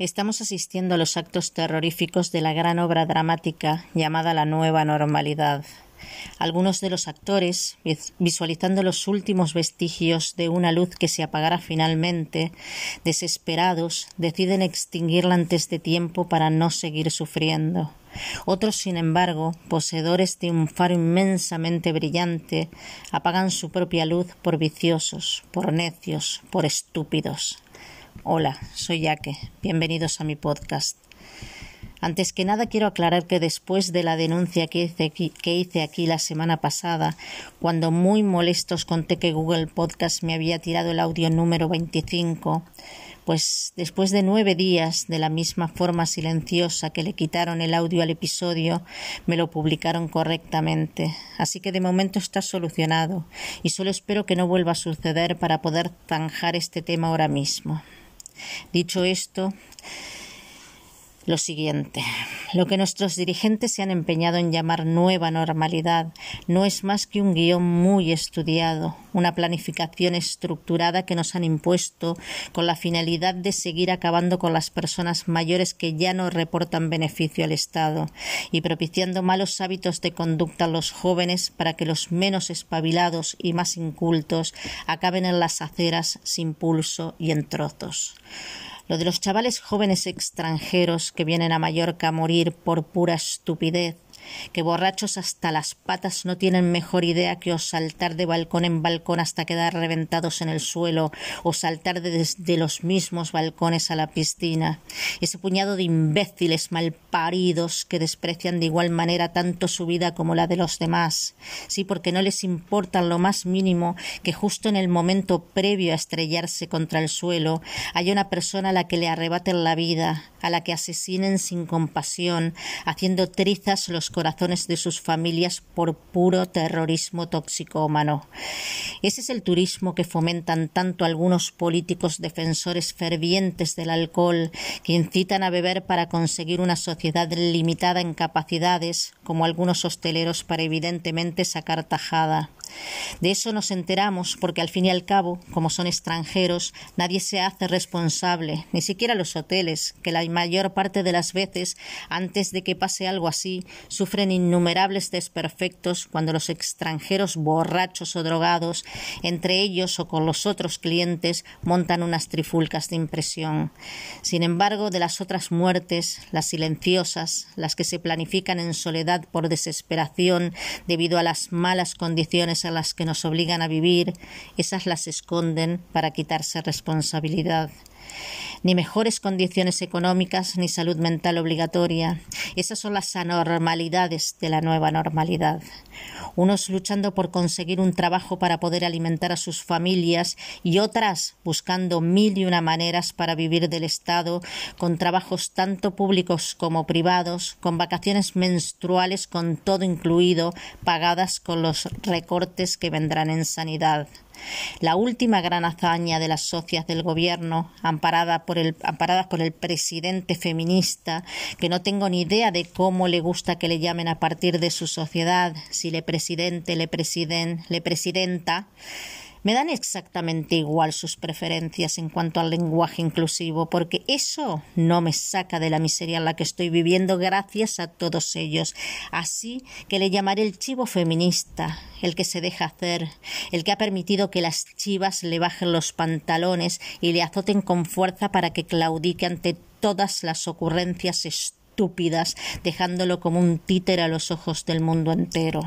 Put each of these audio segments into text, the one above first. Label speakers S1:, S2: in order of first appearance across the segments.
S1: Estamos asistiendo a los actos terroríficos de la gran obra dramática llamada La Nueva Normalidad. Algunos de los actores, visualizando los últimos vestigios de una luz que se apagará finalmente, desesperados, deciden extinguirla antes de tiempo para no seguir sufriendo. Otros, sin embargo, poseedores de un faro inmensamente brillante, apagan su propia luz por viciosos, por necios, por estúpidos. Hola, soy Yaque. Bienvenidos a mi podcast. Antes que nada quiero aclarar que después de la denuncia que hice, aquí, que hice aquí la semana pasada, cuando muy molestos conté que Google Podcast me había tirado el audio número 25, pues después de nueve días, de la misma forma silenciosa que le quitaron el audio al episodio, me lo publicaron correctamente. Así que de momento está solucionado y solo espero que no vuelva a suceder para poder zanjar este tema ahora mismo. Dicho esto, lo siguiente. Lo que nuestros dirigentes se han empeñado en llamar nueva normalidad no es más que un guion muy estudiado, una planificación estructurada que nos han impuesto con la finalidad de seguir acabando con las personas mayores que ya no reportan beneficio al Estado y propiciando malos hábitos de conducta a los jóvenes para que los menos espabilados y más incultos acaben en las aceras sin pulso y en trozos. Lo de los chavales jóvenes extranjeros que vienen a Mallorca a morir por pura estupidez que borrachos hasta las patas no tienen mejor idea que os saltar de balcón en balcón hasta quedar reventados en el suelo o saltar desde los mismos balcones a la piscina. Ese puñado de imbéciles malparidos que desprecian de igual manera tanto su vida como la de los demás. Sí, porque no les importa lo más mínimo que justo en el momento previo a estrellarse contra el suelo haya una persona a la que le arrebaten la vida, a la que asesinen sin compasión, haciendo trizas los corazones de sus familias por puro terrorismo toxicómano. Ese es el turismo que fomentan tanto algunos políticos defensores fervientes del alcohol, que incitan a beber para conseguir una sociedad limitada en capacidades, como algunos hosteleros para evidentemente sacar tajada. De eso nos enteramos porque al fin y al cabo, como son extranjeros, nadie se hace responsable, ni siquiera los hoteles, que la mayor parte de las veces, antes de que pase algo así, sufren innumerables desperfectos cuando los extranjeros borrachos o drogados, entre ellos o con los otros clientes, montan unas trifulcas de impresión. Sin embargo, de las otras muertes, las silenciosas, las que se planifican en soledad por desesperación debido a las malas condiciones las que nos obligan a vivir, esas las esconden para quitarse responsabilidad ni mejores condiciones económicas ni salud mental obligatoria. Esas son las anormalidades de la nueva normalidad. Unos luchando por conseguir un trabajo para poder alimentar a sus familias y otras buscando mil y una maneras para vivir del Estado, con trabajos tanto públicos como privados, con vacaciones menstruales con todo incluido, pagadas con los recortes que vendrán en sanidad. La última gran hazaña de las socias del gobierno, amparada por el, amparadas por el presidente feminista, que no tengo ni idea de cómo le gusta que le llamen a partir de su sociedad, si le presidente, le presiden, le presidenta, me dan exactamente igual sus preferencias en cuanto al lenguaje inclusivo, porque eso no me saca de la miseria en la que estoy viviendo gracias a todos ellos. Así que le llamaré el chivo feminista, el que se deja hacer, el que ha permitido que las chivas le bajen los pantalones y le azoten con fuerza para que claudique ante todas las ocurrencias estúpidas, dejándolo como un títer a los ojos del mundo entero.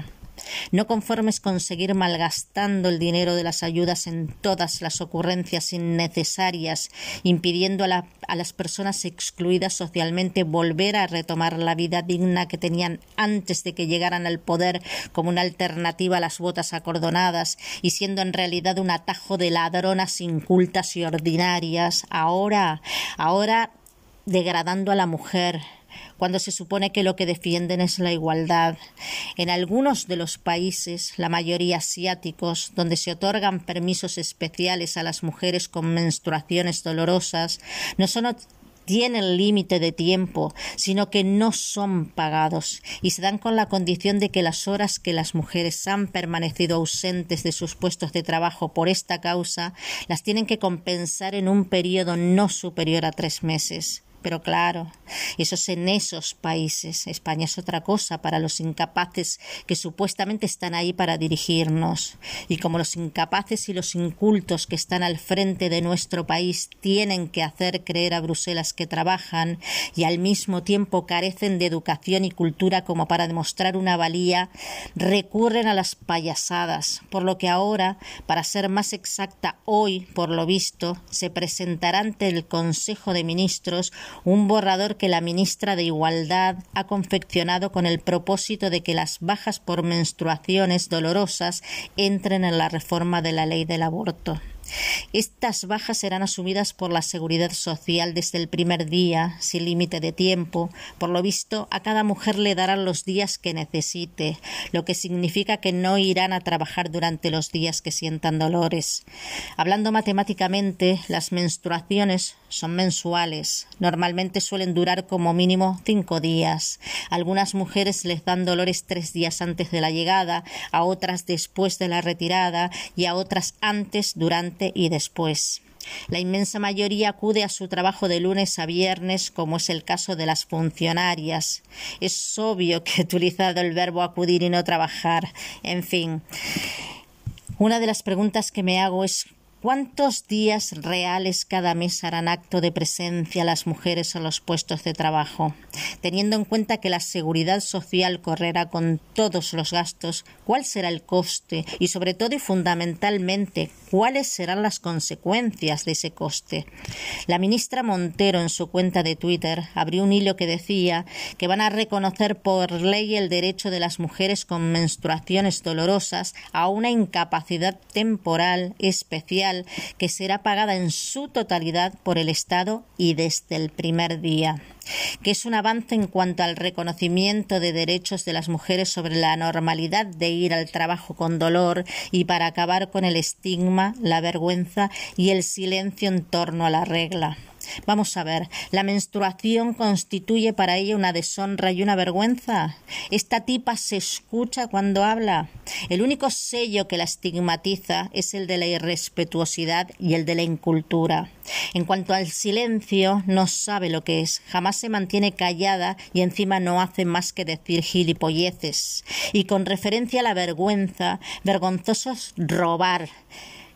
S1: No conformes con seguir malgastando el dinero de las ayudas en todas las ocurrencias innecesarias, impidiendo a, a, las personas excluidas socialmente volver a retomar la vida digna que tenían antes de que llegaran al poder como una alternativa a las botas acordonadas y siendo en realidad un atajo de ladronas incultas y ordinarias, ahora, ahora degradando a la mujer, cuando se supone que lo que defienden es la igualdad. En algunos de los países, la mayoría asiáticos, donde se otorgan permisos especiales a las mujeres con menstruaciones dolorosas, no son tienen límite de tiempo, sino que no son pagados y se dan con la condición de que las horas que las mujeres han permanecido ausentes de sus puestos de trabajo por esta causa las tienen que compensar en un periodo no superior a tres meses Pero claro, eso es en esos países. España es otra cosa para los incapaces que supuestamente están ahí para dirigirnos. Y como los incapaces y los incultos que están al frente de nuestro país tienen que hacer creer a Bruselas que trabajan y al mismo tiempo carecen de educación y cultura como para demostrar una valía, recurren a las payasadas, por lo que ahora, para ser más exacta, hoy, por lo visto, se presentará ante el Consejo de Ministros un borrador que la ministra de Igualdad ha confeccionado con el propósito de que las bajas por menstruaciones dolorosas entren en la reforma de la ley del aborto. Estas bajas serán asumidas por la Seguridad Social desde el primer día, sin límite de tiempo. Por lo visto, a cada mujer le darán los días que necesite, lo que significa que no irán a trabajar durante los días que sientan dolores. Hablando matemáticamente, las menstruaciones son mensuales. Normalmente suelen durar como mínimo cinco días. algunas mujeres les dan dolores tres días antes de la llegada, a otras después de la retirada y a otras antes, durante y después. La inmensa mayoría acude a su trabajo de lunes a viernes, como es el caso de las funcionarias. Es obvio que he utilizado el verbo acudir y no trabajar. En fin. Una de las preguntas que me hago es ¿Cuántos días reales cada mes harán acto de presencia las mujeres en los puestos de trabajo? Teniendo en cuenta que la seguridad social correrá con todos los gastos, ¿cuál será el coste? Y sobre todo y fundamentalmente, ¿cuáles serán las consecuencias de ese coste? La ministra Montero en su cuenta de Twitter abrió un hilo que decía que van a reconocer por ley el derecho de las mujeres con menstruaciones dolorosas a una incapacidad temporal especial que será pagada en su totalidad por el Estado y desde el primer día que es un avance en cuanto al reconocimiento de derechos de las mujeres sobre la normalidad de ir al trabajo con dolor y para acabar con el estigma, la vergüenza y el silencio en torno a la regla. Vamos a ver, ¿la menstruación constituye para ella una deshonra y una vergüenza? ¿Esta tipa se escucha cuando habla? El único sello que la estigmatiza es el de la irrespetuosidad y el de la incultura. En cuanto al silencio, no sabe lo que es, jamás se mantiene callada y encima no hace más que decir gilipolleces. Y con referencia a la vergüenza, vergonzoso es robar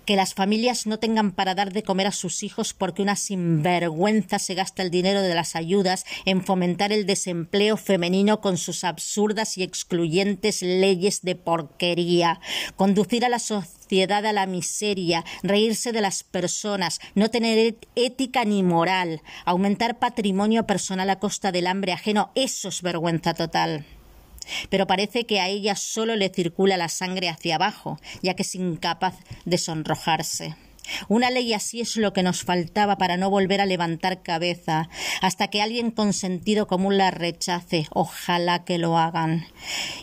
S1: que las familias no tengan para dar de comer a sus hijos porque una sinvergüenza se gasta el dinero de las ayudas en fomentar el desempleo femenino con sus absurdas y excluyentes leyes de porquería, conducir a la sociedad a la miseria, reírse de las personas, no tener ética ni moral, aumentar patrimonio personal a costa del hambre ajeno, eso es vergüenza total pero parece que a ella solo le circula la sangre hacia abajo, ya que es incapaz de sonrojarse. Una ley así es lo que nos faltaba para no volver a levantar cabeza hasta que alguien con sentido común la rechace. Ojalá que lo hagan.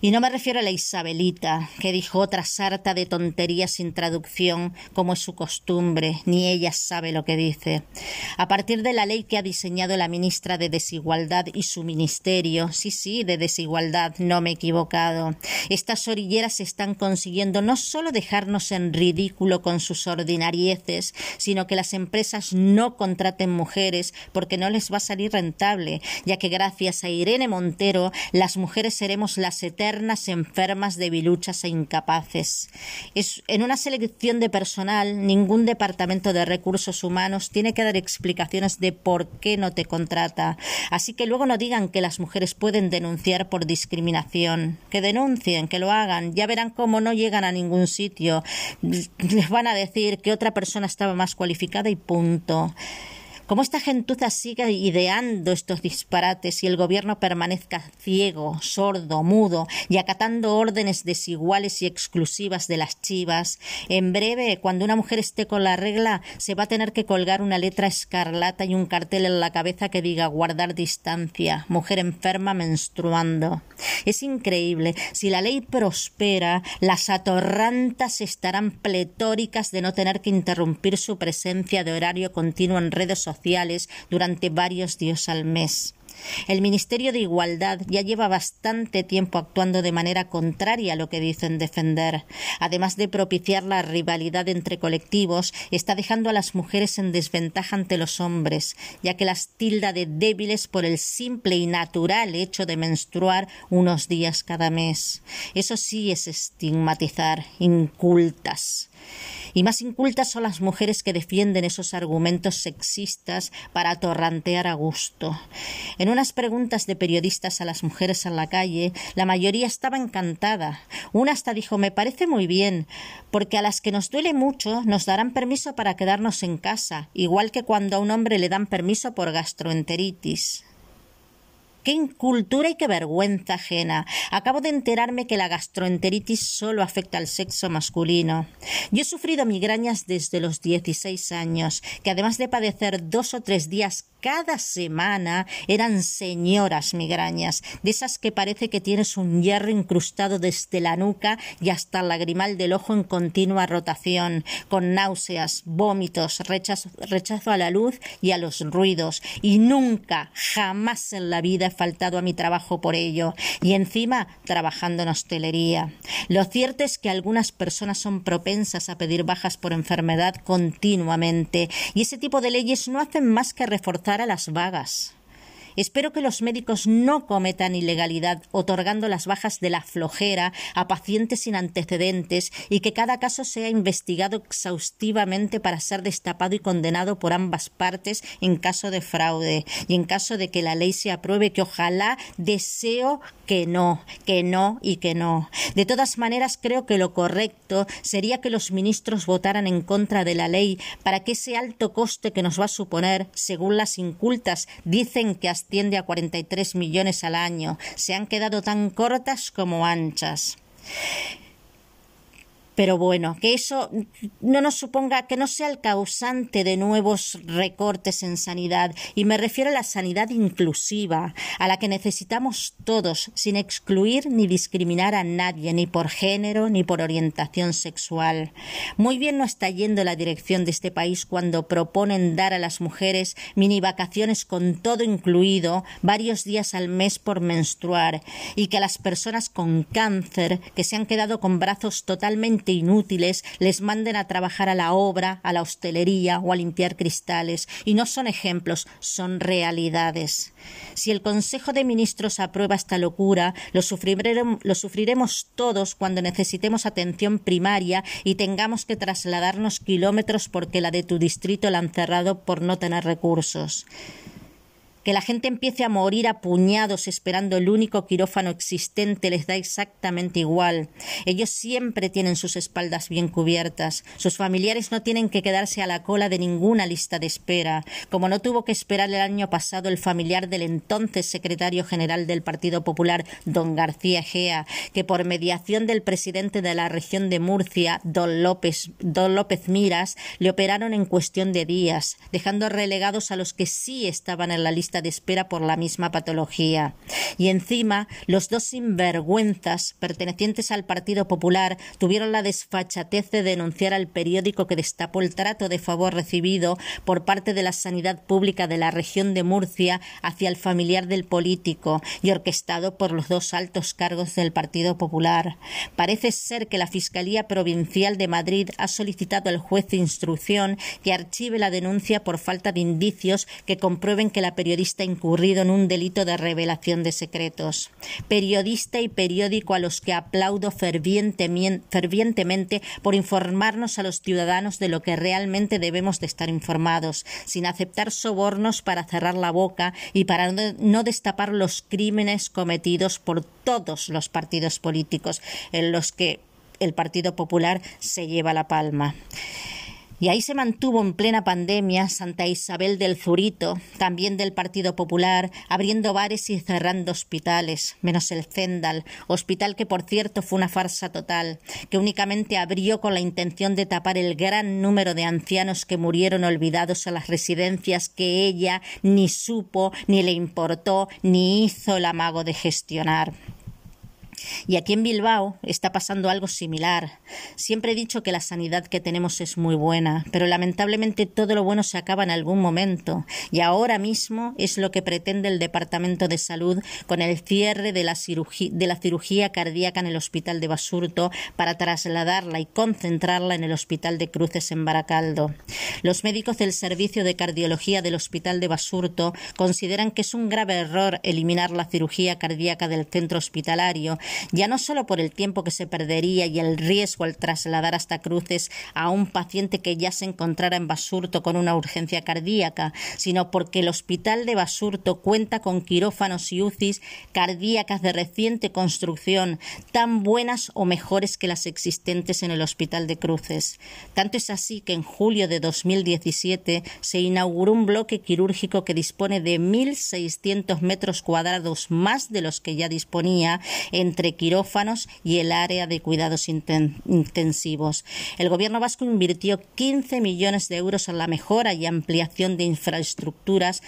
S1: Y no me refiero a la Isabelita, que dijo otra sarta de tonterías sin traducción, como es su costumbre, ni ella sabe lo que dice. A partir de la ley que ha diseñado la ministra de Desigualdad y su ministerio, sí, sí, de desigualdad, no me he equivocado, estas orilleras están consiguiendo no solo dejarnos en ridículo con sus sino que las empresas no contraten mujeres porque no les va a salir rentable, ya que gracias a Irene Montero las mujeres seremos las eternas enfermas debiluchas e incapaces. Es, en una selección de personal, ningún departamento de recursos humanos tiene que dar explicaciones de por qué no te contrata. Así que luego no digan que las mujeres pueden denunciar por discriminación. Que denuncien, que lo hagan. Ya verán cómo no llegan a ningún sitio. Les van a decir que otra persona persona estaba más cualificada y punto. Como esta gentuza siga ideando estos disparates y el gobierno permanezca ciego, sordo, mudo y acatando órdenes desiguales y exclusivas de las chivas, en breve, cuando una mujer esté con la regla, se va a tener que colgar una letra escarlata y un cartel en la cabeza que diga guardar distancia, mujer enferma menstruando. Es increíble. Si la ley prospera, las atorrantas estarán pletóricas de no tener que interrumpir su presencia de horario continuo en redes sociales durante varios días al mes. El Ministerio de Igualdad ya lleva bastante tiempo actuando de manera contraria a lo que dicen defender. Además de propiciar la rivalidad entre colectivos, está dejando a las mujeres en desventaja ante los hombres, ya que las tilda de débiles por el simple y natural hecho de menstruar unos días cada mes. Eso sí es estigmatizar, incultas. Y más incultas son las mujeres que defienden esos argumentos sexistas para atorrantear a gusto. En unas preguntas de periodistas a las mujeres en la calle, la mayoría estaba encantada. Una hasta dijo me parece muy bien, porque a las que nos duele mucho nos darán permiso para quedarnos en casa, igual que cuando a un hombre le dan permiso por gastroenteritis. Qué incultura y qué vergüenza ajena. Acabo de enterarme que la gastroenteritis solo afecta al sexo masculino. Yo he sufrido migrañas desde los 16 años, que además de padecer dos o tres días cada semana eran señoras migrañas, de esas que parece que tienes un hierro incrustado desde la nuca y hasta el lagrimal del ojo en continua rotación, con náuseas, vómitos, rechazo, rechazo a la luz y a los ruidos, y nunca, jamás en la vida faltado a mi trabajo por ello, y encima trabajando en hostelería. Lo cierto es que algunas personas son propensas a pedir bajas por enfermedad continuamente, y ese tipo de leyes no hacen más que reforzar a las vagas. Espero que los médicos no cometan ilegalidad otorgando las bajas de la flojera a pacientes sin antecedentes y que cada caso sea investigado exhaustivamente para ser destapado y condenado por ambas partes en caso de fraude y en caso de que la ley se apruebe que ojalá deseo que no, que no y que no. De todas maneras creo que lo correcto sería que los ministros votaran en contra de la ley para que ese alto coste que nos va a suponer, según las incultas, dicen que hasta asciende a 43 millones al año. Se han quedado tan cortas como anchas. Pero bueno, que eso no nos suponga que no sea el causante de nuevos recortes en sanidad. Y me refiero a la sanidad inclusiva, a la que necesitamos todos, sin excluir ni discriminar a nadie, ni por género ni por orientación sexual. Muy bien no está yendo la dirección de este país cuando proponen dar a las mujeres mini vacaciones con todo incluido, varios días al mes por menstruar, y que a las personas con cáncer, que se han quedado con brazos totalmente inútiles les manden a trabajar a la obra, a la hostelería o a limpiar cristales. Y no son ejemplos, son realidades. Si el Consejo de Ministros aprueba esta locura, lo sufriremos, lo sufriremos todos cuando necesitemos atención primaria y tengamos que trasladarnos kilómetros porque la de tu distrito la han cerrado por no tener recursos que la gente empiece a morir a puñados esperando el único quirófano existente les da exactamente igual. Ellos siempre tienen sus espaldas bien cubiertas. Sus familiares no tienen que quedarse a la cola de ninguna lista de espera, como no tuvo que esperar el año pasado el familiar del entonces secretario general del Partido Popular, don García Gea, que por mediación del presidente de la región de Murcia, don López, don López Miras, le operaron en cuestión de días, dejando relegados a los que sí estaban en la lista de espera por la misma patología. Y encima, los dos sinvergüenzas pertenecientes al Partido Popular tuvieron la desfachatez de denunciar al periódico que destapó el trato de favor recibido por parte de la sanidad pública de la región de Murcia hacia el familiar del político y orquestado por los dos altos cargos del Partido Popular. Parece ser que la Fiscalía Provincial de Madrid ha solicitado al juez de instrucción que archive la denuncia por falta de indicios que comprueben que la periodista incurrido en un delito de revelación de secretos. Periodista y periódico a los que aplaudo fervientemente por informarnos a los ciudadanos de lo que realmente debemos de estar informados, sin aceptar sobornos para cerrar la boca y para no destapar los crímenes cometidos por todos los partidos políticos en los que el Partido Popular se lleva la palma. Y ahí se mantuvo en plena pandemia Santa Isabel del Zurito, también del Partido Popular, abriendo bares y cerrando hospitales, menos el Zendal, hospital que por cierto fue una farsa total, que únicamente abrió con la intención de tapar el gran número de ancianos que murieron olvidados a las residencias que ella ni supo, ni le importó, ni hizo el amago de gestionar. Y aquí en Bilbao está pasando algo similar. Siempre he dicho que la sanidad que tenemos es muy buena, pero lamentablemente todo lo bueno se acaba en algún momento. Y ahora mismo es lo que pretende el Departamento de Salud con el cierre de la, cirugía, cardíaca en el Hospital de Basurto para trasladarla y concentrarla en el Hospital de Cruces en Baracaldo. Los médicos del Servicio de Cardiología del Hospital de Basurto consideran que es un grave error eliminar la cirugía cardíaca del centro hospitalario ya no solo por el tiempo que se perdería y el riesgo al trasladar hasta cruces a un paciente que ya se encontrara en Basurto con una urgencia cardíaca, sino porque el hospital de Basurto cuenta con quirófanos y UCIs cardíacas de reciente construcción, tan buenas o mejores que las existentes en el hospital de Cruces. Tanto es así que en julio de 2017 se inauguró un bloque quirúrgico que dispone de 1.600 metros cuadrados más de los que ya disponía entre quirófanos y el área de cuidados intensivos. El gobierno vasco invirtió 15 millones de euros en la mejora y ampliación de infraestructuras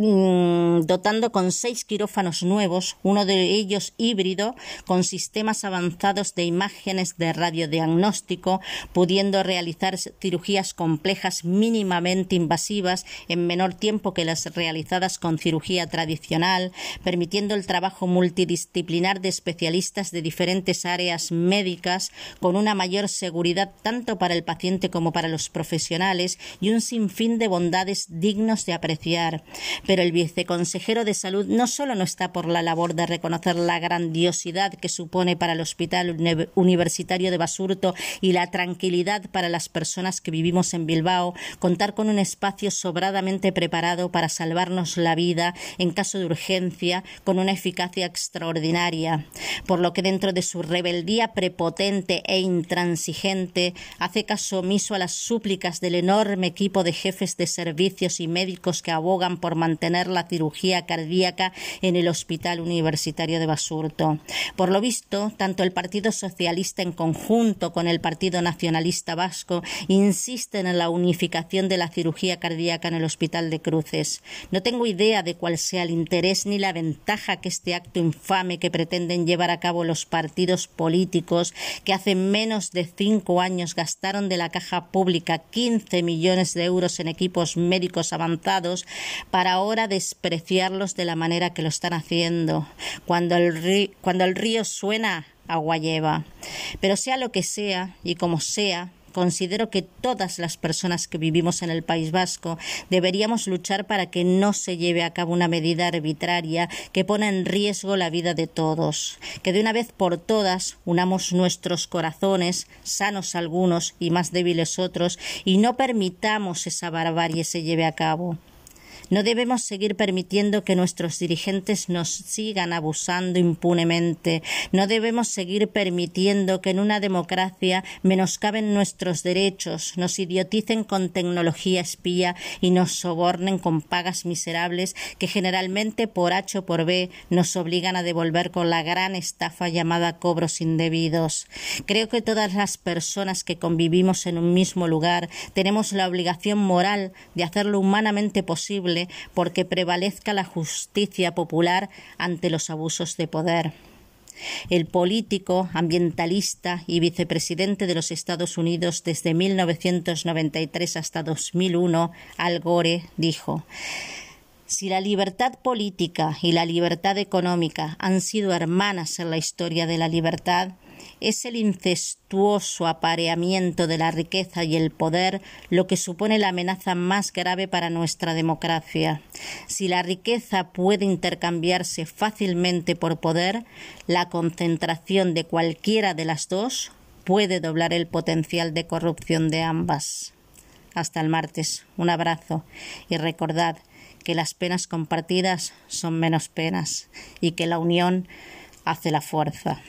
S1: Mm, dotando con seis quirófanos nuevos, uno de ellos híbrido, con sistemas avanzados de imágenes de radiodiagnóstico, pudiendo realizar cirugías complejas mínimamente invasivas en menor tiempo que las realizadas con cirugía tradicional, permitiendo el trabajo multidisciplinar de especialistas de diferentes áreas médicas con una mayor seguridad tanto para el paciente como para los profesionales y un sinfín de bondades dignos de apreciar pero el viceconsejero de Salud no solo no está por la labor de reconocer la grandiosidad que supone para el Hospital Universitario de Basurto y la tranquilidad para las personas que vivimos en Bilbao, contar con un espacio sobradamente preparado para salvarnos la vida en caso de urgencia con una eficacia extraordinaria, por lo que dentro de su rebeldía prepotente e intransigente hace caso omiso a las súplicas del enorme equipo de jefes de servicios y médicos que abogan por mantener tener la cirugía cardíaca en el Hospital Universitario de Basurto. Por lo visto, tanto el Partido Socialista en conjunto con el Partido Nacionalista Vasco insisten en la unificación de la cirugía cardíaca en el Hospital de Cruces. No tengo idea de cuál sea el interés ni la ventaja que este acto infame que pretenden llevar a cabo los partidos políticos que hace menos de cinco años gastaron de la caja pública 15 millones de euros en equipos médicos avanzados para despreciarlos de la manera que lo están haciendo. Cuando el, río, cuando el río suena, agua lleva. Pero sea lo que sea y como sea, considero que todas las personas que vivimos en el País Vasco deberíamos luchar para que no se lleve a cabo una medida arbitraria que pone en riesgo la vida de todos, que de una vez por todas unamos nuestros corazones, sanos algunos y más débiles otros, y no permitamos esa barbarie se lleve a cabo. No debemos seguir permitiendo que nuestros dirigentes nos sigan abusando impunemente. No debemos seguir permitiendo que en una democracia menoscaben nuestros derechos, nos idioticen con tecnología espía y nos sobornen con pagas miserables que generalmente por H o por B nos obligan a devolver con la gran estafa llamada cobros indebidos. Creo que todas las personas que convivimos en un mismo lugar tenemos la obligación moral de hacerlo humanamente posible porque prevalezca la justicia popular ante los abusos de poder. El político, ambientalista y vicepresidente de los Estados Unidos desde 1993 hasta 2001, Al Gore, dijo si la libertad política y la libertad económica han sido hermanas en la historia de la libertad, es el incestuoso apareamiento de la riqueza y el poder lo que supone la amenaza más grave para nuestra democracia. Si la riqueza puede intercambiarse fácilmente por poder, la concentración de cualquiera de las dos puede doblar el potencial de corrupción de ambas. Hasta el martes. Un abrazo y recordad que las penas compartidas son menos penas y que la unión hace la fuerza.